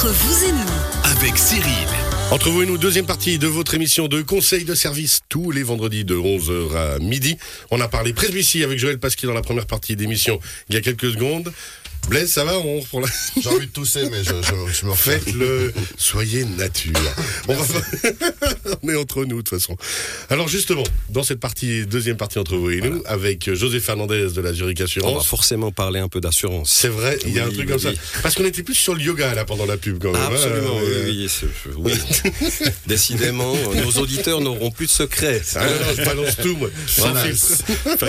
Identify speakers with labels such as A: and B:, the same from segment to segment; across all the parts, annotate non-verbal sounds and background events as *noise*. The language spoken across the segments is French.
A: Entre vous et nous,
B: avec Cyril.
C: Entre vous et nous, deuxième partie de votre émission de conseil de service tous les vendredis de 11h à midi. On a parlé presbytie avec Joël Pasquier dans la première partie d'émission il y a quelques secondes. Blaise, ça va on, pour la...
D: J'ai envie de tousser, mais je, je, je me refais.
C: Faites-le, soyez nature. On, va... *laughs* on est entre nous de toute façon. Alors justement, dans cette partie, deuxième partie entre vous et nous, avec José Fernandez de la Zurich
E: On va
C: Assurance.
E: forcément parler un peu d'assurance.
C: C'est vrai, il y a un truc
E: oui,
C: comme
E: oui.
C: ça. Parce qu'on était plus sur le yoga là pendant la pub quand même. hein.
E: Absolument,
C: Euh,
E: oui. *laughs* Décidément, nos auditeurs n'auront plus de secrets.
C: Ah non, non, je balance tout moi. Sans
E: Voilà.
C: filtre.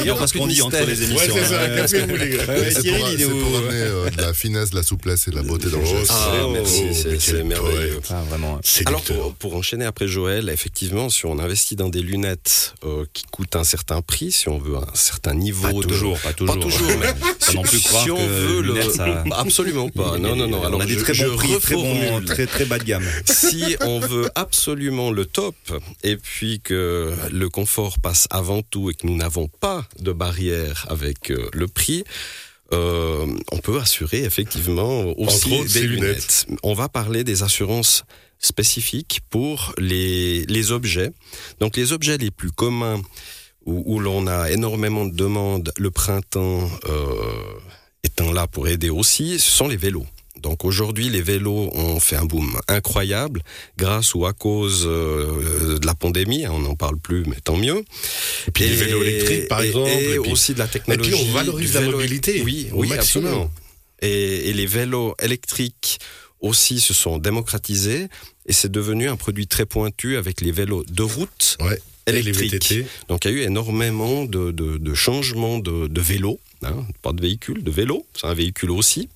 E: Il y aura plus
F: qu'on dit entre les
C: Ouais,
F: émissions.
C: c'est ça,
F: hein. Cyril, il est où
D: pour amener euh, de la finesse, de la souplesse et de la beauté dans le
C: Oh,
D: geste.
E: Ah,
C: Oh,
E: merci,
C: mais
E: c'est- merveilleux.
F: Ah, vraiment.
E: Alors, pour, pour enchaîner après Joël, effectivement, si on investit dans des lunettes euh, qui coûtent un certain prix, si on veut un certain niveau
F: Pas
E: de...
F: toujours, pas toujours.
E: Pas toujours, mais *laughs*
F: Faut non plus croire
E: si on
F: que
E: veut le...
F: lunettes, ça- *laughs*
E: Absolument pas. Non, non, non.
F: on
E: Alors,
F: a des
E: je-
F: très bons prix, très très bas de gamme.
E: si on veut absolument le top et puis que le confort passe avant tout et que nous n'avons pas de barrière avec euh, le prix, euh, on peut assurer effectivement aussi
C: autres,
E: des lunettes. On va parler des assurances spécifiques pour les, les objets. Donc les objets les plus communs où, où l'on a énormément de demandes, le printemps euh, étant là pour aider aussi, ce sont les vélos. Donc aujourd'hui, les vélos ont fait un boom incroyable grâce ou à cause euh, de la pandémie. hein, On n'en parle plus, mais tant mieux.
C: Et puis les vélos électriques, par
E: et-
C: exemple.
E: Et,
C: et puis-
E: aussi de la
C: Et
E: technologie.
C: puis on valorise la mobilité
E: Oui,
C: au
E: oui,
C: maximum.
E: absolument. Et, et les vélos électriques aussi se sont démocratisés et c'est devenu un produit très pointu avec les vélos de route
C: Ouais. Et
E: électriques. Donc il y a eu énormément de, de, de changements de, de vélos, hein, pas de véhicule, de vélo, c'est un véhicule aussi,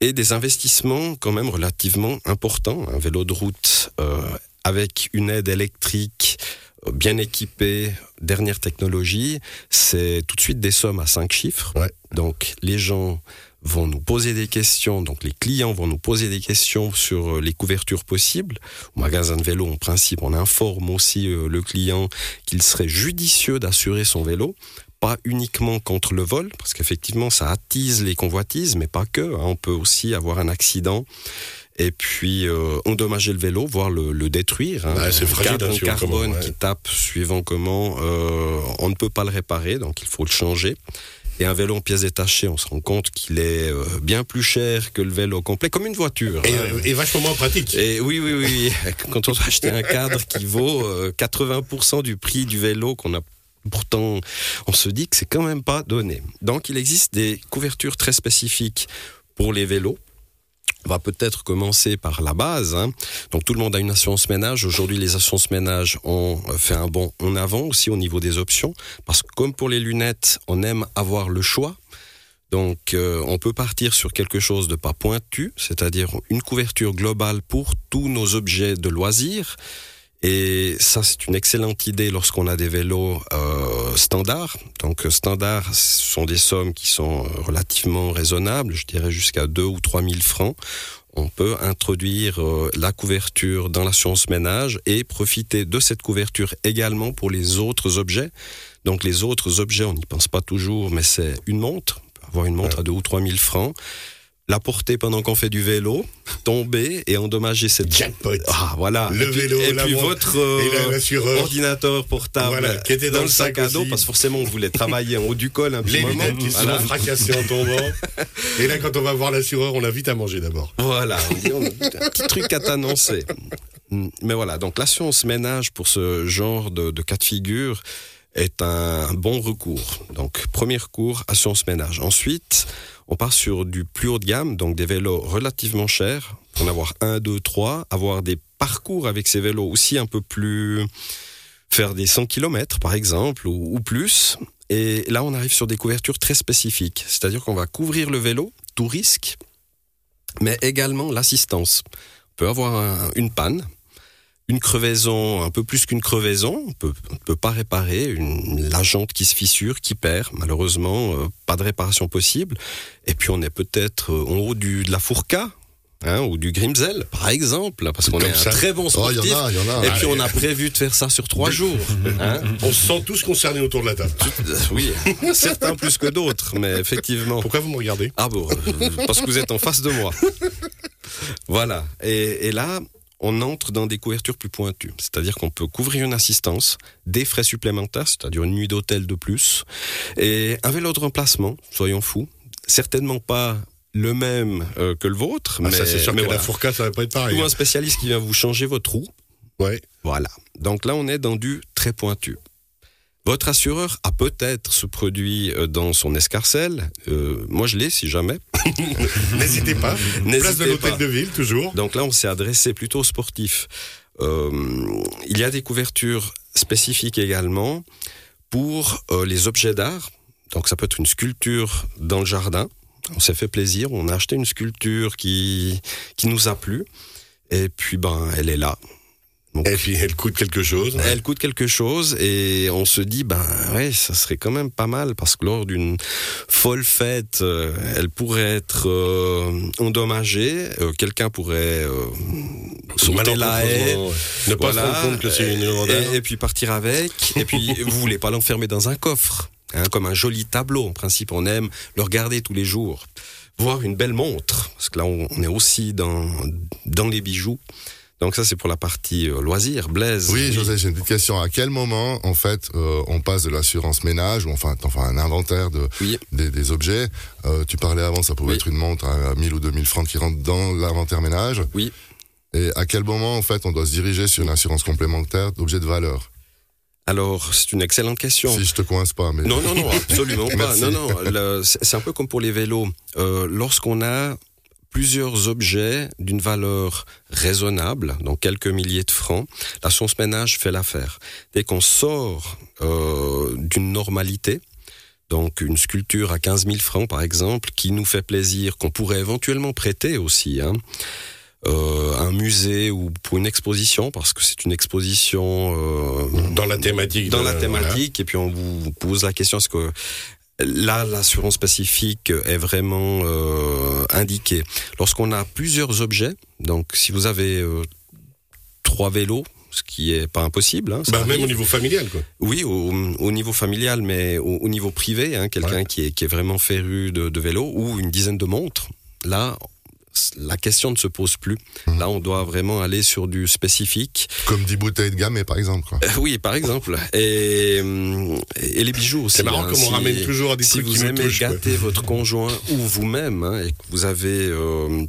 E: et des investissements quand même relativement importants. Un vélo de route euh, avec une aide électrique euh, bien équipée, dernière technologie, c'est tout de suite des sommes à cinq chiffres.
C: Ouais.
E: Donc les gens vont nous poser des questions, donc les clients vont nous poser des questions sur euh, les couvertures possibles. Au magasin de vélo, en principe, on informe aussi euh, le client qu'il serait judicieux d'assurer son vélo, pas uniquement contre le vol, parce qu'effectivement, ça attise les convoitises, mais pas que. hein. On peut aussi avoir un accident et puis euh, endommager le vélo, voire le, le détruire. hein.
C: C'est fragile,
E: cadre
C: hein,
E: carbone
C: comment, ouais.
E: qui tape suivant comment euh, on ne peut pas le réparer, donc il faut le changer. Et un vélo en pièces détachées, on se rend compte qu'il est euh, bien plus cher que le vélo complet, comme une voiture.
C: Et, euh, et vachement moins pratique.
E: Et oui, oui, oui. *laughs* Quand on doit acheter un cadre qui vaut euh, 80% du prix du vélo qu'on a pourtant, on se dit que c'est quand même pas donné. Donc, il existe des couvertures très spécifiques pour les vélos. On va peut-être commencer par la base. hein. Donc tout le monde a une assurance ménage. Aujourd'hui, les assurances ménage ont euh, fait un bond en avant aussi au niveau des options. Parce que comme pour les lunettes, on aime avoir le choix. Donc euh, on peut partir sur quelque chose de pas pointu, c'est-à-dire une couverture globale pour tous nos objets de loisirs. Et ça, c'est une excellente idée lorsqu'on a des vélos euh, standards. Donc euh, standards, ce sont des sommes qui sont euh, relativement raisonnables, je dirais jusqu'à 2 ou 3 000 francs. On peut introduire euh, la couverture dans l'assurance ménage et profiter de cette couverture également pour les autres objets. Donc les autres objets, on n'y pense pas toujours, mais c'est une montre. On peut avoir une montre à 2 ou 3 000 francs. La porter pendant qu'on fait du vélo, tomber et endommager cette
C: Jackpot.
E: ah voilà.
C: Le
E: et puis,
C: vélo,
E: et puis votre euh,
C: et
E: ordinateur portable
C: Voilà, qui était dans le sac
E: à dos parce que forcément on voulait travailler en haut du col un petit
C: Les
E: moment.
C: lunettes qui
E: Voilà.
C: sont fracassées en tombant. *laughs* Et là, quand on va voir l'assureur, on a vite à manger d'abord.
E: Voilà, on dit, on a un petit truc à t'annoncer. Mm, Mais voilà, donc l'assurance ménage pour ce genre de, de cas de figure est un bon recours. Donc premier recours, assurance ménage. Ensuite, on part sur du plus haut de gamme, donc des vélos relativement chers, en avoir un, deux, trois, avoir des parcours avec ces vélos aussi un peu plus faire des 100 km par exemple ou, plus. Et là, on arrive sur des couvertures très spécifiques, c'est-à-dire qu'on va couvrir le vélo, tout risque, mais également l'assistance. On peut avoir un- une panne, une crevaison, un peu plus qu'une crevaison, on peut, ne peut pas réparer, une, la jante qui se fissure, qui perd, malheureusement, euh, pas de réparation possible. Et puis on est peut-être euh, en haut du, de la Fourca, hein, ou du Grimsel, par exemple, parce qu'on est
C: ça.
E: un très bon
D: Oh, il
E: sportif.
D: y en a, il y en a.
E: Et puis on a prévu de faire ça sur trois jours. *laughs* hein.
C: On se sent tous concernés autour de la table.
E: Euh, Oui, *laughs* certains plus que d'autres, mais effectivement.
C: Pourquoi vous me regardez?
E: Ah bon, parce que vous êtes en face de moi. *laughs* Voilà. Et, et là, on entre dans des couvertures plus pointues. C'est-à-dire qu'on peut couvrir une assistance, des frais supplémentaires, c'est-à-dire une nuit d'hôtel de plus, et un vélo de remplacement, soyons fous. Certainement pas le même euh, que le vôtre,
C: Ah,
E: mais,
C: ça, c'est sûr
E: mais
C: que
E: voilà.
C: la fourca, ça va pas être pareil.
E: Ou un spécialiste qui vient vous changer votre roue.
C: Ouais.
E: Voilà. Donc là, on est dans du très pointu. Votre assureur a peut-être ce produit euh, dans son escarcelle. Euh, moi, je l'ai, si jamais. *laughs*
C: N'hésitez pas. Place de l'hôtel de ville, toujours.
E: Donc là, on s'est adressé plutôt aux sportifs. Euh, il y a des couvertures spécifiques également pour euh, les objets d'art. Donc ça peut être une sculpture dans le jardin. On s'est fait plaisir, on a acheté une sculpture qui, qui nous a plu. Et puis, ben, elle est là. Donc,
C: Et puis, elle coûte quelque chose.
E: elle coûte quelque chose et on se dit ben ouais ça serait quand même pas mal parce que lors d'une folle fête euh, elle pourrait être euh, endommagée. Euh, quelqu'un pourrait euh, sauter la haie.
C: Malencontreusement, ouais. Ne pas se rendre compte que c'est une
E: et, et puis partir avec. Et puis *laughs* vous voulez pas l'enfermer dans un coffre hein, comme un joli tableau. En principe on aime le regarder tous les jours voir une belle montre. Parce que là on, on est aussi dans dans les bijoux donc ça c'est pour la partie euh, loisir Blaise
D: Oui, José, j'ai une petite question. À quel moment, en fait, euh, on passe de l'assurance ménage, ou enfin, enfin un inventaire de,
E: Oui.
D: des, des objets euh, Tu parlais avant, ça pouvait
E: Oui.
D: être une montre à 1000 ou 2000 francs qui rentre dans l'inventaire ménage.
E: Oui.
D: Et à quel moment, en fait, on doit se diriger sur une assurance complémentaire d'objets de valeur?
E: Alors, c'est une excellente question.
D: Si je te coince pas, mais
E: Non, non, non, absolument *laughs* pas. Non, non, c'est c'est un peu comme pour les vélos. Euh, Lorsqu'on a plusieurs objets d'une valeur raisonnable, donc quelques milliers de francs, l'assurance ménage fait l'affaire. Dès qu'on sort euh, d'une normalité, donc une sculpture à 15 000 francs par exemple, qui nous fait plaisir, qu'on pourrait éventuellement prêter aussi, hein, euh, un musée ou pour une exposition, parce que c'est une exposition euh,
C: Dans la thématique.
E: dans
C: de-
E: la thématique et puis on vous pose la question est-ce que là l'assurance spécifique est vraiment euh, indiquée lorsqu'on a plusieurs objets donc si vous avez euh, trois vélos ce qui est pas impossible hein,
C: Bah, même
E: arrive.
C: au niveau familial, quoi.
E: Oui, au, au niveau familial, mais au, au niveau privé, hein, quelqu'un
C: Ouais.
E: qui, est, qui est vraiment féru de, de vélo ou une dizaine de montres, là, la question ne se pose plus.
C: Mmh.
E: Là, on doit vraiment aller sur du spécifique.
D: comme 10 bouteilles de gamme, par exemple. Quoi.
E: Euh, oui, par exemple. Et, hum, et les bijoux aussi.
C: C'est marrant
E: hein,
C: comme on ramène toujours à des
E: si
C: trucs qui
E: vous aimez
C: touchent,
E: gâter votre conjoint ou vous-même hein, et que vous avez euh,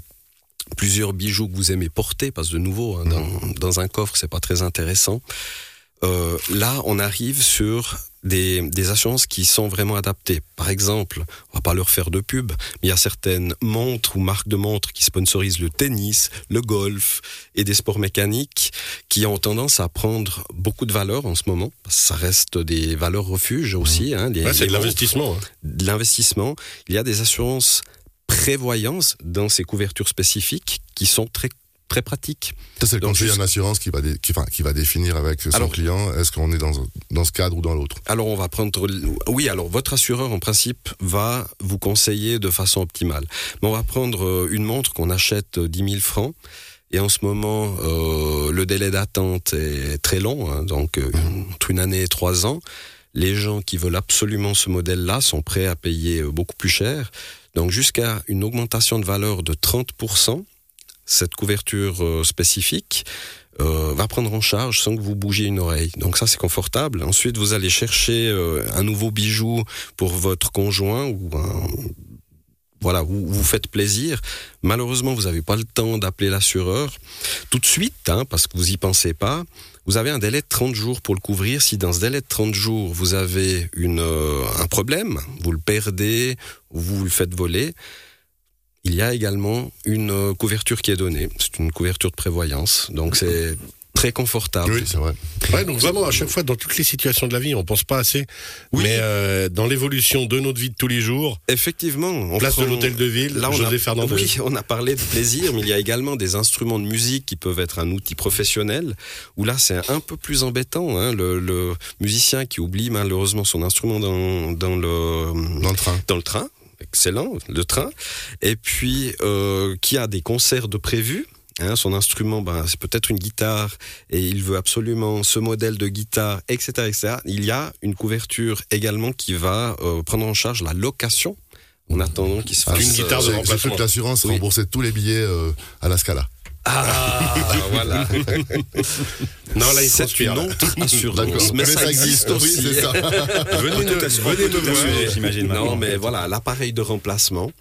E: plusieurs bijoux que vous aimez porter, parce que de nouveau, hein, dans, dans un coffre, c'est pas très intéressant. Euh, là, on arrive sur des, des assurances qui sont vraiment adaptées. Par exemple, on va pas leur faire de pub, mais il y a certaines montres ou marques de montres qui sponsorisent le tennis, le golf et des sports mécaniques qui ont tendance à prendre beaucoup de valeur en ce moment. Ça reste des valeurs refuges aussi. Hein, les-
C: Ouais, c'est de l'investissement. hein.
E: de l'investissement. Il y a des assurances prévoyance dans ces couvertures spécifiques qui sont très très pratiques.
D: Ça, c'est le conseiller en assurance qui va, dé- qui, enfin, qui va définir avec son
E: Alors-
D: client est-ce qu'on est dans, dans ce cadre ou dans l'autre.
E: Alors on va prendre oui, alors votre assureur en principe va vous conseiller de façon optimale. Mais on va prendre euh, une montre qu'on achète euh, 10 000 francs et en ce moment euh, le délai d'attente est très long, hein, donc euh, entre une année et trois ans. Les gens qui veulent absolument ce modèle-là sont prêts à payer euh, beaucoup plus cher. Donc jusqu'à une augmentation de valeur de 30%, cette couverture euh, spécifique euh, va prendre en charge sans que vous bougiez une oreille. Donc ça c'est confortable. Ensuite vous allez chercher euh, un nouveau bijou pour votre conjoint ou un voilà, vous vous faites plaisir. Malheureusement, vous n'avez pas le temps d'appeler l'assureur tout de suite, hein, parce que vous y pensez pas. Vous avez un délai de 30 jours pour le couvrir. Si dans ce délai de 30 jours, vous avez une, euh, un problème, vous le perdez, ou vous le faites voler, il y a également une euh, couverture qui est donnée. C'est une couverture de prévoyance. Donc c'est très confortable.
D: Oui, c'est vrai.
C: Ouais, donc vraiment, à chaque fois, dans toutes les situations de la vie, on pense pas assez.
E: Oui.
C: Mais euh, dans l'évolution de notre vie de tous les jours,
E: Effectivement. on
C: place de l'hôtel de ville,
E: Là, on
C: José
E: a,
C: Fernandez.
E: oui, on a parlé de plaisir, mais il y a également des instruments de musique qui peuvent être un outil professionnel, où là, c'est un peu plus embêtant. Hein, le, le musicien qui oublie malheureusement son instrument dans, dans, le,
D: Dans le train.
E: dans le train, excellent, le train, et puis euh, qui a des concerts de prévus. Hein, son instrument, ben, c'est peut-être une guitare et il veut absolument ce modèle de guitare, etc., etc. Il y a une couverture également qui va euh, prendre en charge la location en attendant qu'il se
D: Ah,
E: fasse.
C: Une
D: c'est-
C: guitare de remplacement.
D: cru que l'assurance
E: Oui.
D: remboursait tous les billets euh, à la Scala.
E: Ah, voilà. *laughs*
C: Non, là, il
E: C'est une autre assurance. Mais, ça existe
D: oui,
E: aussi.
D: c'est *laughs* ça.
C: Venez me, venez me voir.
F: j'imagine.
E: Non, mais voilà, l'appareil de remplacement.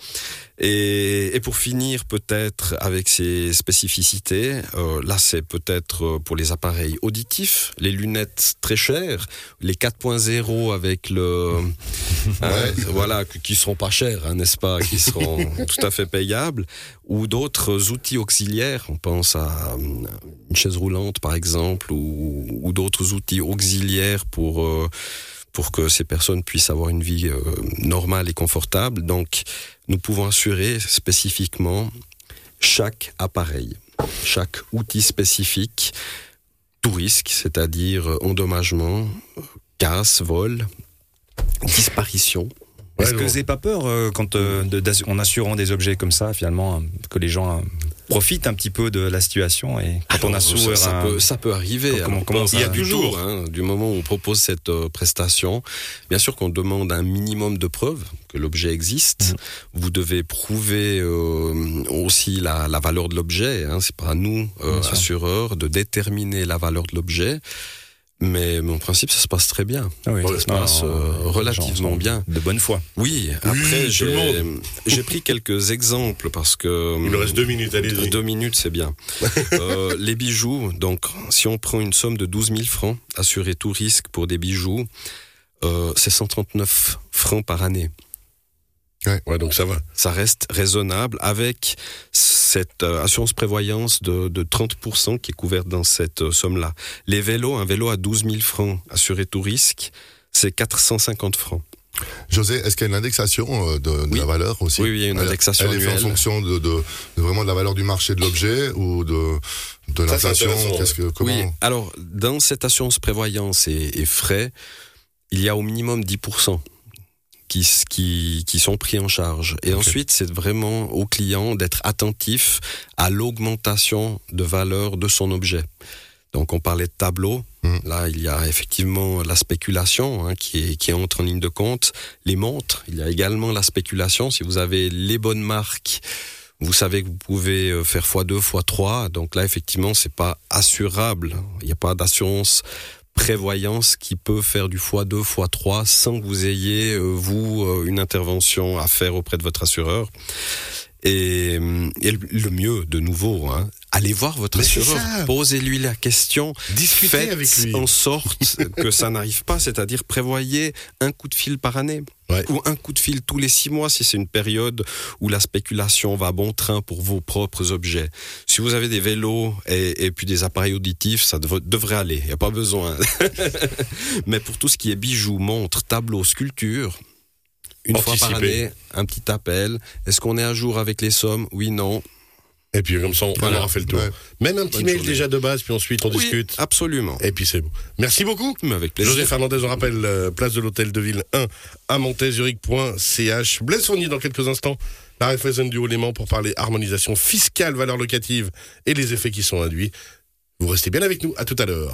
E: Et, et pour finir, peut-être avec ses spécificités, euh, là c'est peut-être euh, pour les appareils auditifs, les lunettes très chères, les 4.0 avec le, hein, voilà, qui seront pas chers, hein, n'est-ce pas, qui seront *laughs* tout à fait payables, ou d'autres outils auxiliaires. On pense à euh, une chaise roulante par exemple, ou, d'autres outils auxiliaires pour euh, pour que ces personnes puissent avoir une vie euh, normale et confortable. Donc, nous pouvons assurer spécifiquement chaque appareil, chaque outil spécifique, tout risque, c'est-à-dire endommagement, casse, vol, disparition.
F: Est-ce que vous n'avez pas peur euh, quand, euh, de- en assurant des objets comme ça, finalement, euh, que les gens euh, profitent un petit peu de la situation et quand on
E: Alors,
F: assure
E: ça, ça
F: un-
E: peut, ça peut arriver.
F: Comment-
E: Alors,
F: comment ça-
E: il y a toujours,
C: toujours.
E: hein, du moment où on propose cette euh, prestation, bien sûr qu'on demande un minimum de preuves que l'objet existe.
F: Mhm.
E: Vous devez prouver euh, aussi la, la valeur de l'objet. Hein. C'est pas à nous, euh, assureurs, de déterminer la valeur de l'objet. Mais, en principe, ça se passe très bien.
F: Ah oui,
E: ça se passe, euh,
F: les gens
E: relativement bien.
F: De bonne foi.
E: Oui, après, j'ai j'ai pris quelques exemples parce que...
C: Il nous reste deux minutes, allez-y.
E: Deux minutes, c'est bien. *laughs* Euh, les bijoux, donc si on prend une somme de 12 000 francs, assuré tout risque pour des bijoux, euh, c'est 139 francs par année.
C: Ouais, donc ça va.
E: Ça reste raisonnable avec cette euh, assurance prévoyance de, de 30% qui est couverte dans cette euh, somme-là. Les vélos, un vélo à 12 000 francs, assuré tout risque, c'est 450 francs.
D: José, est-ce qu'il y a une indexation euh, de, de
E: Oui.
D: la valeur aussi?
E: Oui, oui, il y a une
D: Elle-
E: indexation
D: Elle est faite en
E: annuelle.
D: fonction de, de- de vraiment de la valeur du marché de l'objet ou de, de l'inflation?
E: Oui, alors dans cette assurance prévoyance et, et frais, il y a au minimum 10% qui, s- qui, qui sont pris en charge. Et ensuite, c'est vraiment au client d'être attentif à l'augmentation de valeur de son objet. Donc on parlait de tableau.
D: Mhm.
E: Là, il y a effectivement la spéculation hein, qui, est, qui entre en ligne de compte. Les montres, il y a également la spéculation. Si vous avez les bonnes marques, vous savez que vous pouvez euh, faire x2, x3. Donc là, effectivement, c'est pas assurable. Il n'y a pas d'assurance prévoyance qui peut faire du x2, x3 sans que vous ayez, euh, vous, euh, une intervention à faire auprès de votre assureur. Et, euh, et le- le mieux, de nouveau, hein, allez voir votre assureur, posez-lui la question,
C: Discutez
E: faites
C: avec lui.
E: en sorte *laughs* que ça n'arrive pas, c'est-à-dire prévoyez un coup de fil par année.
C: Ouais.
E: Ou un coup de fil tous les six mois si c'est une période où la spéculation va bon train pour vos propres objets. Si vous avez des vélos et, et puis des appareils auditifs, ça dev- devrait aller. Il n'y a pas besoin. *laughs* Mais pour tout ce qui est bijoux, montres, tableaux, sculptures, une fois par année, un petit appel. Est-ce qu'on est à jour avec les sommes? Oui, non.
C: Et puis comme ça, on,
E: Voilà.
C: aura fait le tour.
D: Ouais.
C: Même un petit
E: Bonne
C: mail
E: journée.
C: déjà de base, puis ensuite on
E: Oui,
C: discute.
E: absolument.
C: Et puis c'est bon. Merci beaucoup.
E: Mais avec plaisir.
C: José Fernandez, on rappelle, euh, place de l'hôtel de ville 1 à montezuric.ch. Blaise Fournier dans quelques instants. La Raiffeisen du Haut-Léman pour parler harmonisation fiscale, valeur locative et les effets qui sont induits. Vous restez bien avec nous. À tout à l'heure.